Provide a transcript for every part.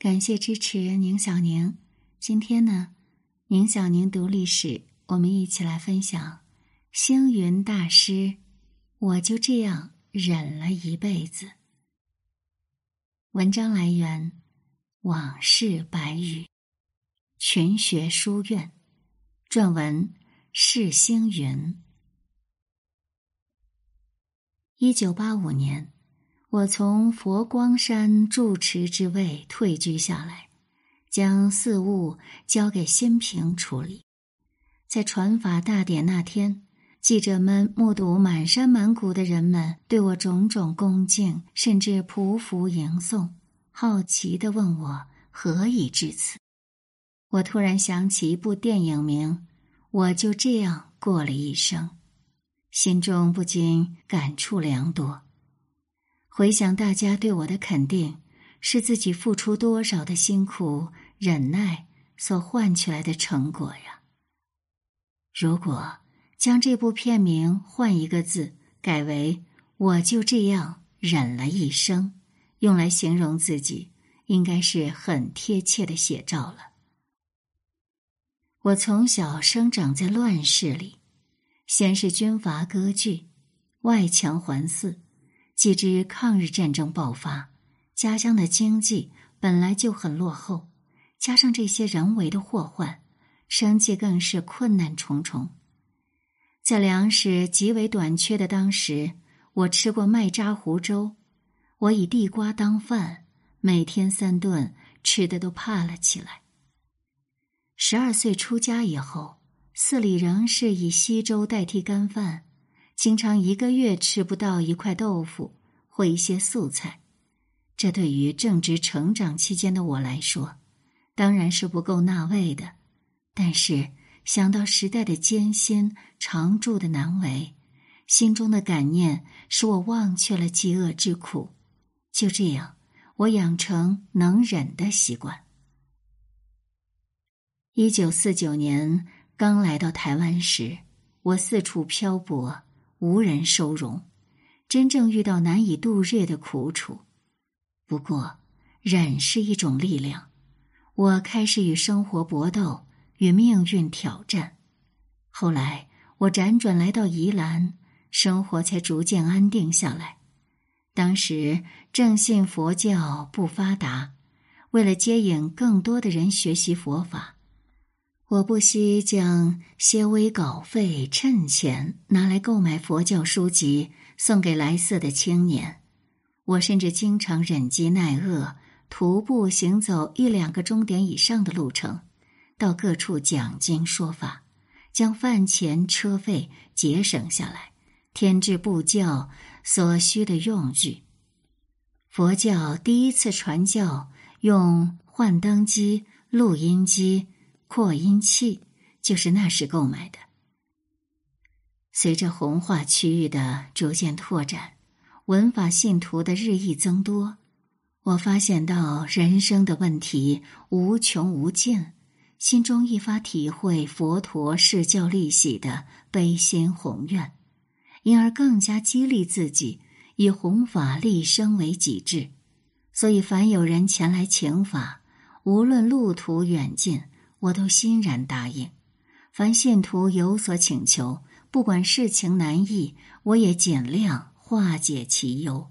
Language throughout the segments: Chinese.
感谢支持宁小宁。今天呢，宁小宁读历史，我们一起来分享星云大师。我就这样忍了一辈子。文章来源：往事白羽，群学书院，撰文：释星云。一九八五年。我从佛光山住持之位退居下来，将寺务交给新平处理。在传法大典那天，记者们目睹满山满谷的人们对我种种恭敬，甚至匍匐迎送，好奇地问我何以至此。我突然想起一部电影名，我就这样过了一生，心中不禁感触良多。回想大家对我的肯定，是自己付出多少的辛苦忍耐所换取来的成果呀。如果将这部片名换一个字，改为“我就这样忍了一生”，用来形容自己，应该是很贴切的写照了。我从小生长在乱世里，先是军阀割据，外强环伺。既知抗日战争爆发，家乡的经济本来就很落后，加上这些人为的祸患，生计更是困难重重。在粮食极为短缺的当时，我吃过麦渣糊粥，我以地瓜当饭，每天三顿吃的都怕了起来。十二岁出家以后，寺里仍是以稀粥代替干饭。经常一个月吃不到一块豆腐或一些素菜，这对于正值成长期间的我来说，当然是不够纳味的。但是想到时代的艰辛、常住的难为，心中的感念使我忘却了饥饿之苦。就这样，我养成能忍的习惯。一九四九年刚来到台湾时，我四处漂泊。无人收容，真正遇到难以度日的苦楚。不过，忍是一种力量。我开始与生活搏斗，与命运挑战。后来，我辗转来到宜兰，生活才逐渐安定下来。当时正信佛教不发达，为了接引更多的人学习佛法。我不惜将些微稿费、趁钱拿来购买佛教书籍，送给来寺的青年。我甚至经常忍饥耐饿，徒步行走一两个钟点以上的路程，到各处讲经说法，将饭钱、车费节省下来，添置布教所需的用具。佛教第一次传教用幻灯机、录音机。扩音器就是那时购买的。随着红化区域的逐渐拓展，文法信徒的日益增多，我发现到人生的问题无穷无尽，心中一发体会佛陀释教利喜的悲心宏愿，因而更加激励自己以弘法立生为己志。所以，凡有人前来请法，无论路途远近。我都欣然答应，凡信徒有所请求，不管事情难易，我也尽量化解其忧。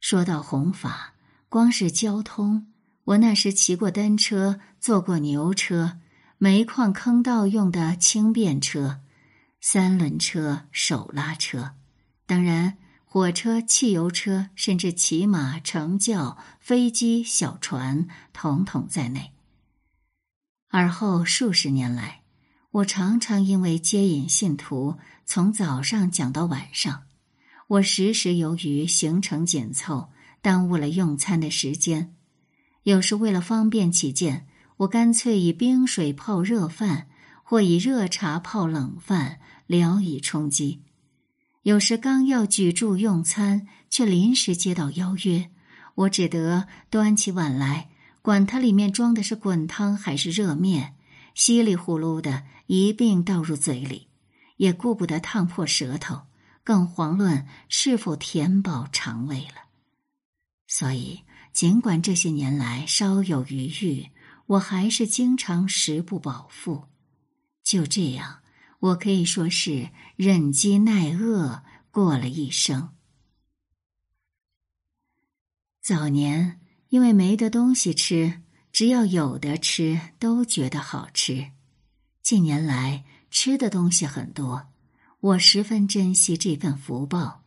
说到弘法，光是交通，我那时骑过单车，坐过牛车，煤矿坑道用的轻便车，三轮车、手拉车，当然火车、汽油车，甚至骑马、乘轿、飞机、小船，统统在内。而后数十年来，我常常因为接引信徒，从早上讲到晚上，我时时由于行程紧凑，耽误了用餐的时间。有时为了方便起见，我干脆以冰水泡热饭，或以热茶泡冷饭，聊以充饥。有时刚要举箸用餐，却临时接到邀约，我只得端起碗来。管它里面装的是滚汤还是热面，稀里呼噜的一并倒入嘴里，也顾不得烫破舌头，更遑论是否填饱肠胃了。所以尽管这些年来稍有余裕，我还是经常食不饱腹。就这样，我可以说是忍饥耐饿过了一生。早年因为没得东西吃，只要有的吃都觉得好吃。近年来吃的东西很多，我十分珍惜这份福报。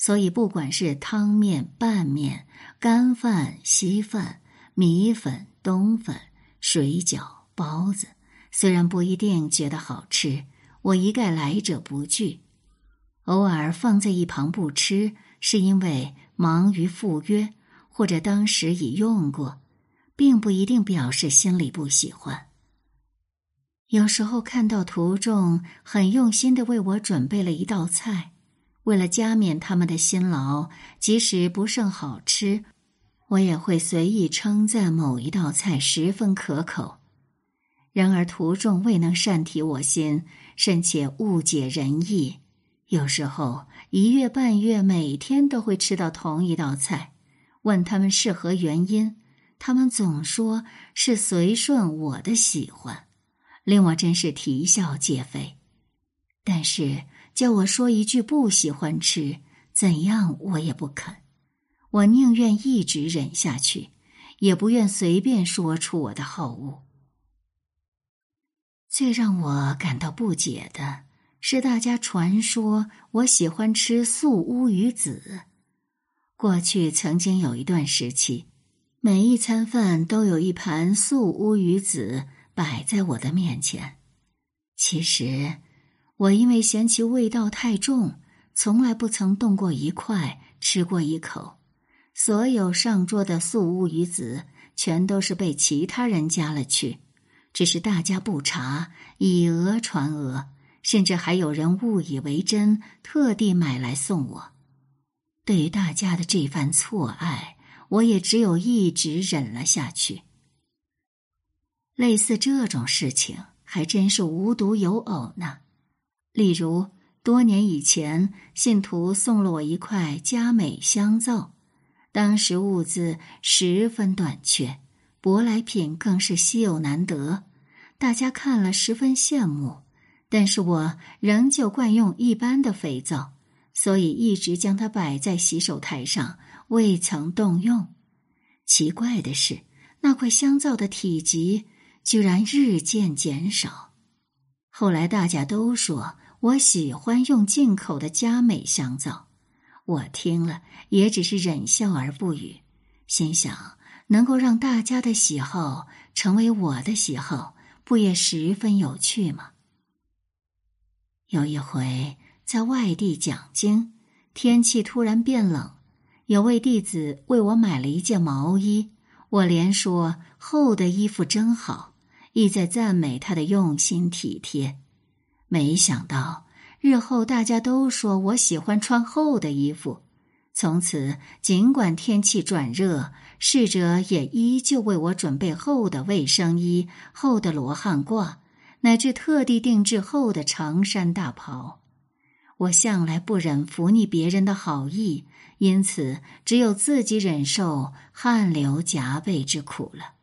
所以，不管是汤面、拌面、干饭、稀饭、米粉、冬粉、水饺、包子，虽然不一定觉得好吃，我一概来者不拒。偶尔放在一旁不吃，是因为忙于赴约，或者当时已用过，并不一定表示心里不喜欢。有时候看到途中很用心的为我准备了一道菜。为了加冕他们的辛劳，即使不甚好吃，我也会随意称赞某一道菜十分可口。然而途中未能善体我心，甚且误解人意。有时候一月半月，每天都会吃到同一道菜，问他们是何原因，他们总说是随顺我的喜欢，令我真是啼笑皆非。但是。叫我说一句不喜欢吃，怎样我也不肯。我宁愿一直忍下去，也不愿随便说出我的好恶。最让我感到不解的是，大家传说我喜欢吃素乌鱼子。过去曾经有一段时期，每一餐饭都有一盘素乌鱼子摆在我的面前。其实。我因为嫌其味道太重，从来不曾动过一块，吃过一口。所有上桌的素乌鱼子，全都是被其他人夹了去，只是大家不查，以讹传讹，甚至还有人误以为真，特地买来送我。对于大家的这番错爱，我也只有一直忍了下去。类似这种事情，还真是无独有偶呢。例如，多年以前，信徒送了我一块佳美香皂，当时物资十分短缺，舶来品更是稀有难得，大家看了十分羡慕。但是我仍旧惯用一般的肥皂，所以一直将它摆在洗手台上，未曾动用。奇怪的是，那块香皂的体积居然日渐减少。后来大家都说。我喜欢用进口的佳美香皂，我听了也只是忍笑而不语，心想能够让大家的喜好成为我的喜好，不也十分有趣吗？有一回在外地讲经，天气突然变冷，有位弟子为我买了一件毛衣，我连说厚的衣服真好，意在赞美他的用心体贴。没想到日后大家都说我喜欢穿厚的衣服，从此尽管天气转热，侍者也依旧为我准备厚的卫生衣、厚的罗汉褂，乃至特地定制厚的长衫大袍。我向来不忍拂逆别人的好意，因此只有自己忍受汗流浃背之苦了。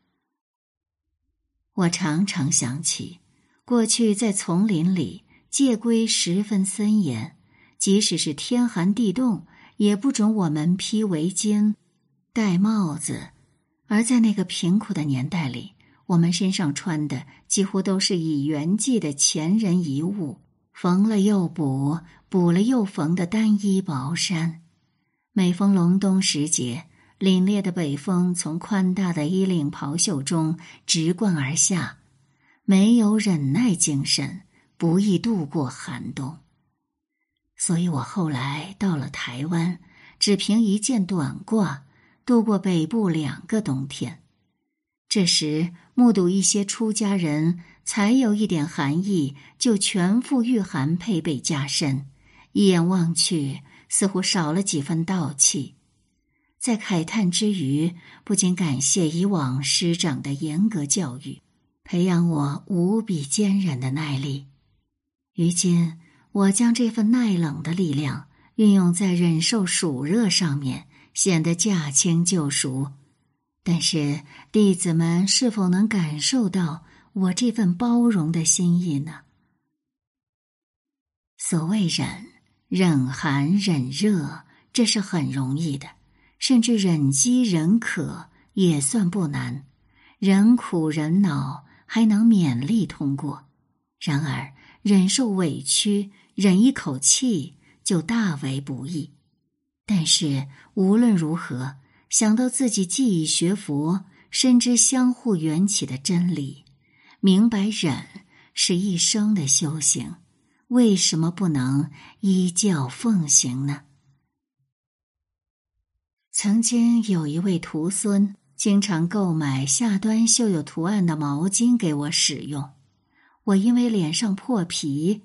我常常想起。过去在丛林里，戒规十分森严，即使是天寒地冻，也不准我们披围巾、戴帽子。而在那个贫苦的年代里，我们身上穿的几乎都是以圆寂的前人遗物，缝了又补，补了又缝的单衣薄衫。每逢隆冬时节，凛冽的北风从宽大的衣领袍袖中直贯而下。没有忍耐精神，不易度过寒冬。所以我后来到了台湾，只凭一件短褂度过北部两个冬天。这时目睹一些出家人才有一点寒意，就全副御寒配备加身，一眼望去似乎少了几分道气。在慨叹之余，不禁感谢以往师长的严格教育。培养我无比坚韧的耐力。如今，我将这份耐冷的力量运用在忍受暑热上面，显得驾轻就熟。但是弟子们是否能感受到我这份包容的心意呢？所谓忍，忍寒忍热，这是很容易的，甚至忍饥忍渴也算不难，忍苦忍恼还能勉力通过。然而，忍受委屈，忍一口气就大为不易。但是无论如何，想到自己既已学佛，深知相互缘起的真理，明白忍是一生的修行，为什么不能依教奉行呢？曾经有一位徒孙，经常购买下端绣有图案的毛巾给我使用。我因为脸上破皮，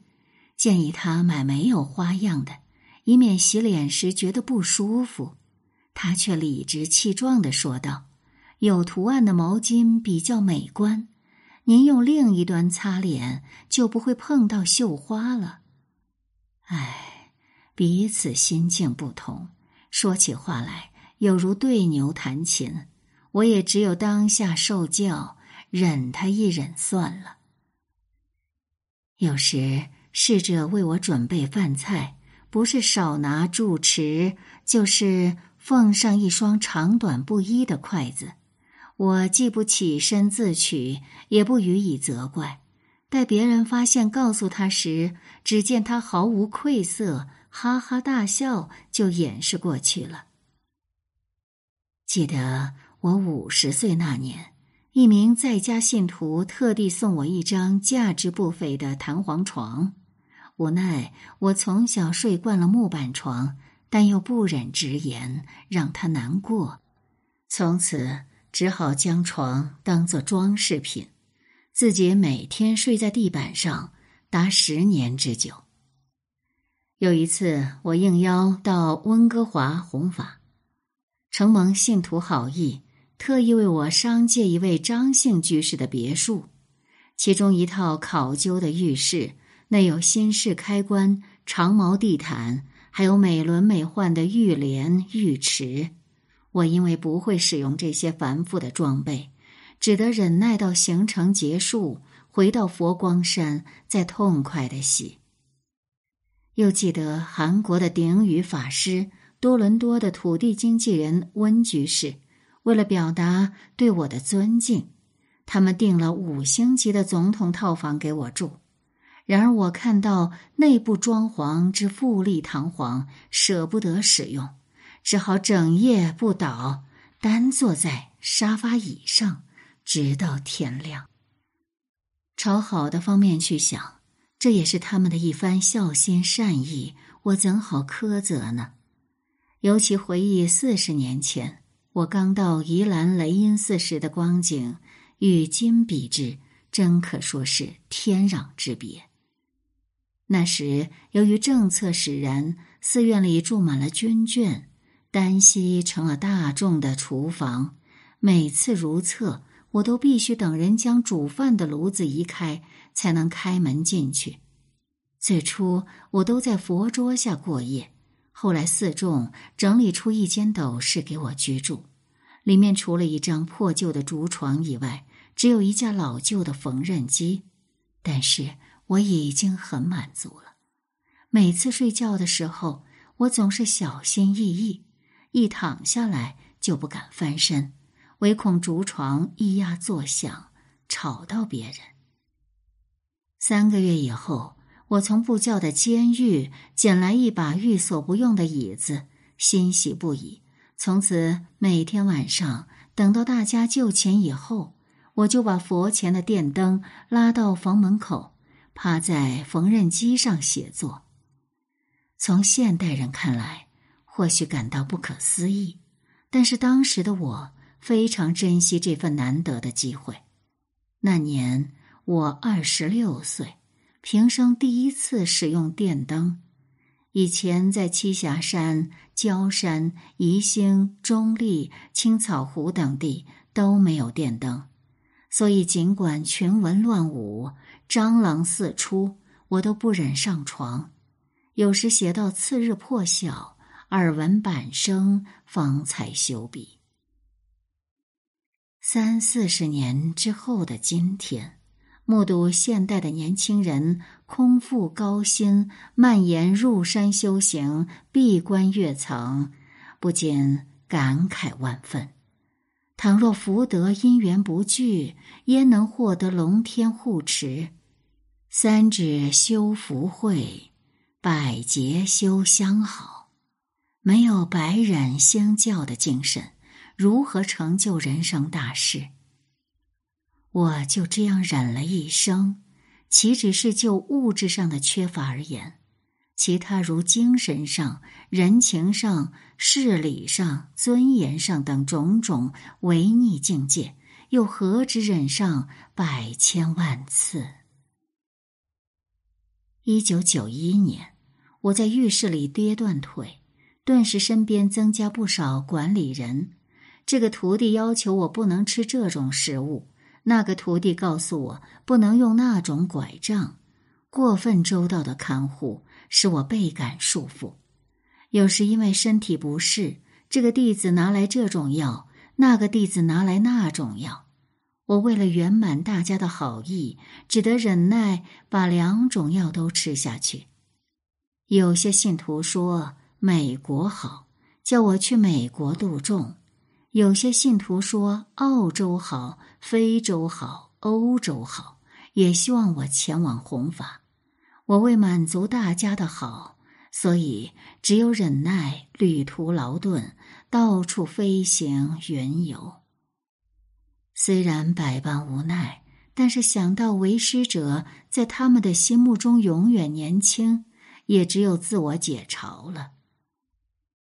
建议他买没有花样的，以免洗脸时觉得不舒服。他却理直气壮的说道：“有图案的毛巾比较美观，您用另一端擦脸就不会碰到绣花了。”唉，彼此心境不同，说起话来有如对牛弹琴。我也只有当下受教，忍他一忍算了。有时侍者为我准备饭菜，不是少拿住匙，就是奉上一双长短不一的筷子。我既不起身自取，也不予以责怪。待别人发现告诉他时，只见他毫无愧色，哈哈大笑，就掩饰过去了。记得我五十岁那年。一名在家信徒特地送我一张价值不菲的弹簧床，无奈我从小睡惯了木板床，但又不忍直言让他难过，从此只好将床当作装饰品，自己每天睡在地板上达十年之久。有一次，我应邀到温哥华弘法，承蒙信徒好意。特意为我商借一位张姓居士的别墅，其中一套考究的浴室，内有新式开关、长毛地毯，还有美轮美奂的浴帘、浴池。我因为不会使用这些繁复的装备，只得忍耐到行程结束，回到佛光山再痛快的洗。又记得韩国的顶语法师、多伦多的土地经纪人温居士。为了表达对我的尊敬，他们订了五星级的总统套房给我住。然而，我看到内部装潢之富丽堂皇，舍不得使用，只好整夜不倒，单坐在沙发椅上，直到天亮。朝好的方面去想，这也是他们的一番孝心善意，我怎好苛责呢？尤其回忆四十年前。我刚到宜兰雷音寺时的光景，与今比之，真可说是天壤之别。那时由于政策使然，寺院里住满了军眷，单膝成了大众的厨房。每次如厕，我都必须等人将煮饭的炉子移开，才能开门进去。最初我都在佛桌下过夜。后来，四众整理出一间斗室给我居住，里面除了一张破旧的竹床以外，只有一架老旧的缝纫机。但是我已经很满足了。每次睡觉的时候，我总是小心翼翼，一躺下来就不敢翻身，唯恐竹床咿呀作响，吵到别人。三个月以后。我从布教的监狱捡来一把寓所不用的椅子，欣喜不已。从此每天晚上等到大家就寝以后，我就把佛前的电灯拉到房门口，趴在缝纫机上写作。从现代人看来，或许感到不可思议，但是当时的我非常珍惜这份难得的机会。那年我二十六岁。平生第一次使用电灯，以前在栖霞山、焦山、宜兴、中立、青草湖等地都没有电灯，所以尽管群蚊乱舞、蟑螂四出，我都不忍上床。有时写到次日破晓，耳闻板声，方才休笔。三四十年之后的今天，目睹现代的年轻人空腹高薪、蔓延入山修行、闭关月藏，不禁感慨万分。倘若福德因缘不具，焉能获得龙天护持？三指修福慧，百劫修相好，没有白忍相教的精神。如何成就人生大事？我就这样忍了一生，岂只是就物质上的缺乏而言？其他如精神上、人情上、事理上、尊严上等种种违逆境界，又何止忍上百千万次？一九九一年，我在浴室里跌断腿，顿时身边增加不少管理人。这个徒弟要求我不能吃这种食物，那个徒弟告诉我不能用那种拐杖。过分周到的看护使我倍感束缚。有时因为身体不适，这个弟子拿来这种药，那个弟子拿来那种药，我为了圆满大家的好意，只得忍耐把两种药都吃下去。有些信徒说美国好，叫我去美国度众。有些信徒说澳洲好，非洲好，欧洲好，也希望我前往弘法。我为满足大家的好，所以只有忍耐旅途劳顿，到处飞行云游。虽然百般无奈，但是想到为师者在他们的心目中永远年轻，也只有自我解嘲了。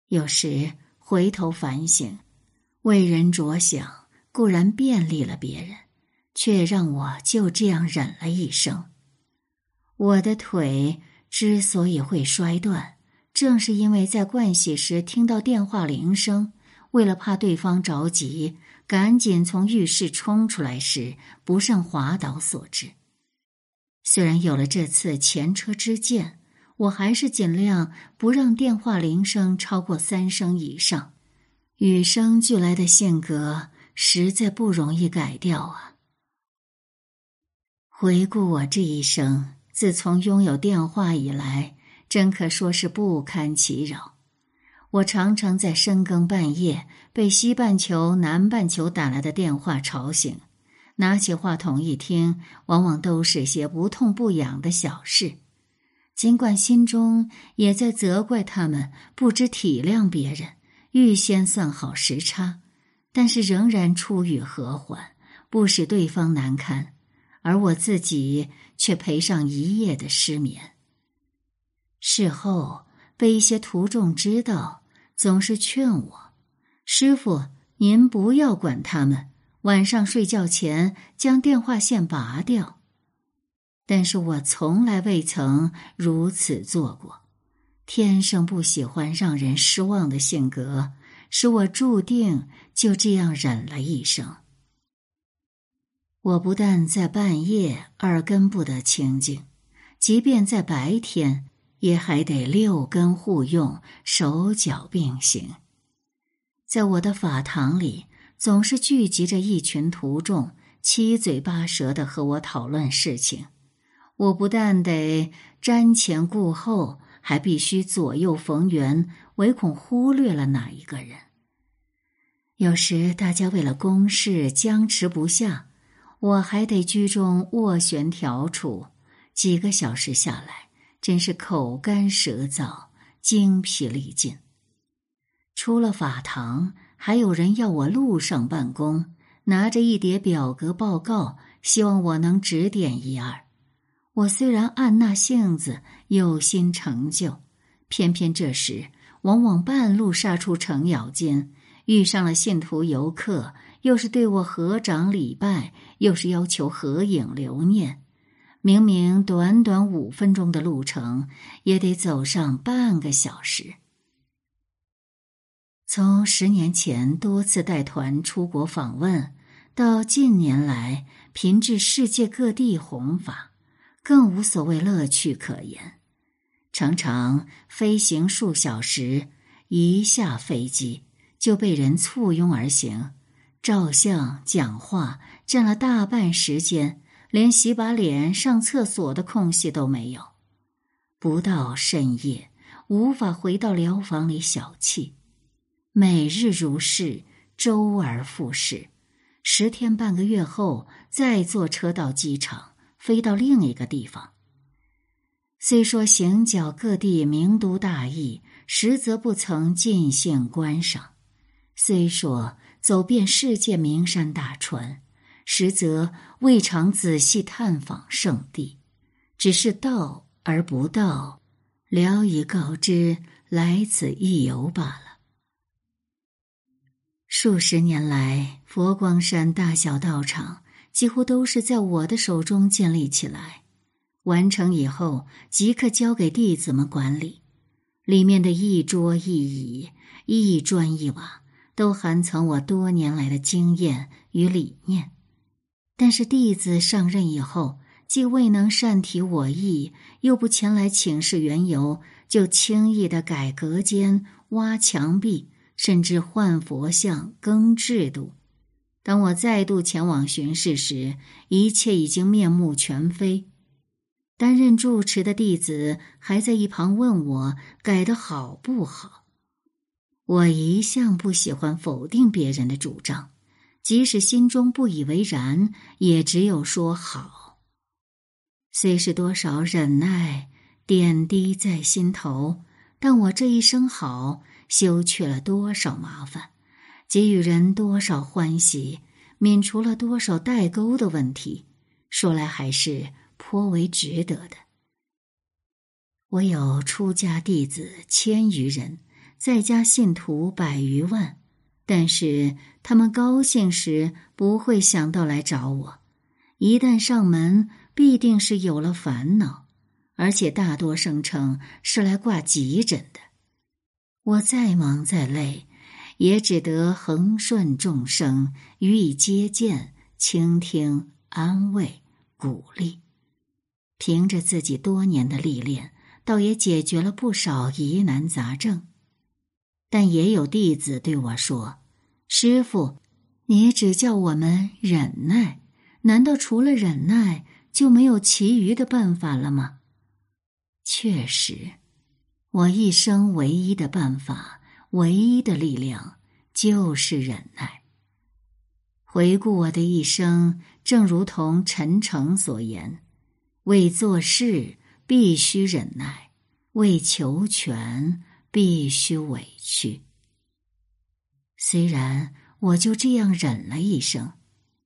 有时回头反省。为人着想固然便利了别人，却让我就这样忍了一生。我的腿之所以会摔断，正是因为在盥洗时听到电话铃声，为了怕对方着急，赶紧从浴室冲出来时不慎滑倒所致。虽然有了这次前车之鉴，我还是尽量不让电话铃声超过三声以上。与生俱来的性格实在不容易改掉啊！回顾我这一生，自从拥有电话以来，真可说是不堪其扰。我常常在深更半夜被西半球、南半球打来的电话吵醒，拿起话筒一听，往往都是些不痛不痒的小事。尽管心中也在责怪他们不知体谅别人。预先算好时差，但是仍然出语和缓，不使对方难堪，而我自己却赔上一夜的失眠。事后被一些徒众知道，总是劝我：“师傅，您不要管他们，晚上睡觉前将电话线拔掉。”但是我从来未曾如此做过。天生不喜欢让人失望的性格，使我注定就这样忍了一生。我不但在半夜耳根不得清净，即便在白天，也还得六根互用，手脚并行。在我的法堂里，总是聚集着一群徒众，七嘴八舌的和我讨论事情。我不但得瞻前顾后。还必须左右逢源，唯恐忽略了哪一个人。有时大家为了公事僵持不下，我还得居中斡旋调处。几个小时下来，真是口干舌燥、精疲力尽。出了法堂，还有人要我路上办公，拿着一叠表格报告，希望我能指点一二。我虽然按捺性子，有心成就，偏偏这时往往半路杀出程咬金，遇上了信徒游客，又是对我合掌礼拜，又是要求合影留念。明明短短五分钟的路程，也得走上半个小时。从十年前多次带团出国访问，到近年来频至世界各地弘法。更无所谓乐趣可言，常常飞行数小时，一下飞机就被人簇拥而行，照相、讲话，占了大半时间，连洗把脸、上厕所的空隙都没有。不到深夜，无法回到疗房里小憩，每日如是，周而复始。十天半个月后，再坐车到机场，飞到另一个地方。虽说行脚各地名都大邑，实则不曾尽兴观赏；虽说走遍世界名山大川，实则未尝仔细探访圣地，只是到而不到，聊以告知来此一游罢了。数十年来，佛光山大小道场几乎都是在我的手中建立起来，完成以后即刻交给弟子们管理。里面的一桌一椅、一砖一瓦，都含藏我多年来的经验与理念。但是弟子上任以后，既未能善体我意，又不前来请示缘由，就轻易的改隔间、挖墙壁。甚至换佛像、更制度。当我再度前往巡视时，一切已经面目全非。担任住持的弟子还在一旁问我改的好不好。我一向不喜欢否定别人的主张，即使心中不以为然，也只有说好。虽是多少忍耐点滴在心头，但我这一声好。修去了多少麻烦，给予人多少欢喜，免除了多少代沟的问题，说来还是颇为值得的。我有出家弟子千余人，在家信徒百余万，但是他们高兴时不会想到来找我，一旦上门，必定是有了烦恼，而且大多声称是来挂急诊的。我再忙再累，也只得恒顺众生，予以接见、倾听、安慰、鼓励。凭着自己多年的历练，倒也解决了不少疑难杂症。但也有弟子对我说：“师傅，你只叫我们忍耐，难道除了忍耐就没有其余的办法了吗？”确实。我一生唯一的办法，唯一的力量，就是忍耐。回顾我的一生，正如同陈诚所言：“为做事必须忍耐，为求全必须委屈。”虽然我就这样忍了一生，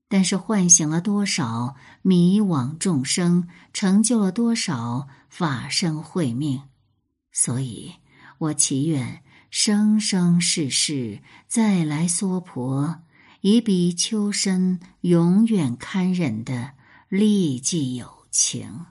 但是唤醒了多少迷惘众生，成就了多少法身慧命。所以，我祈愿生生世世再来娑婆，以比丘身永远堪忍的利济友情。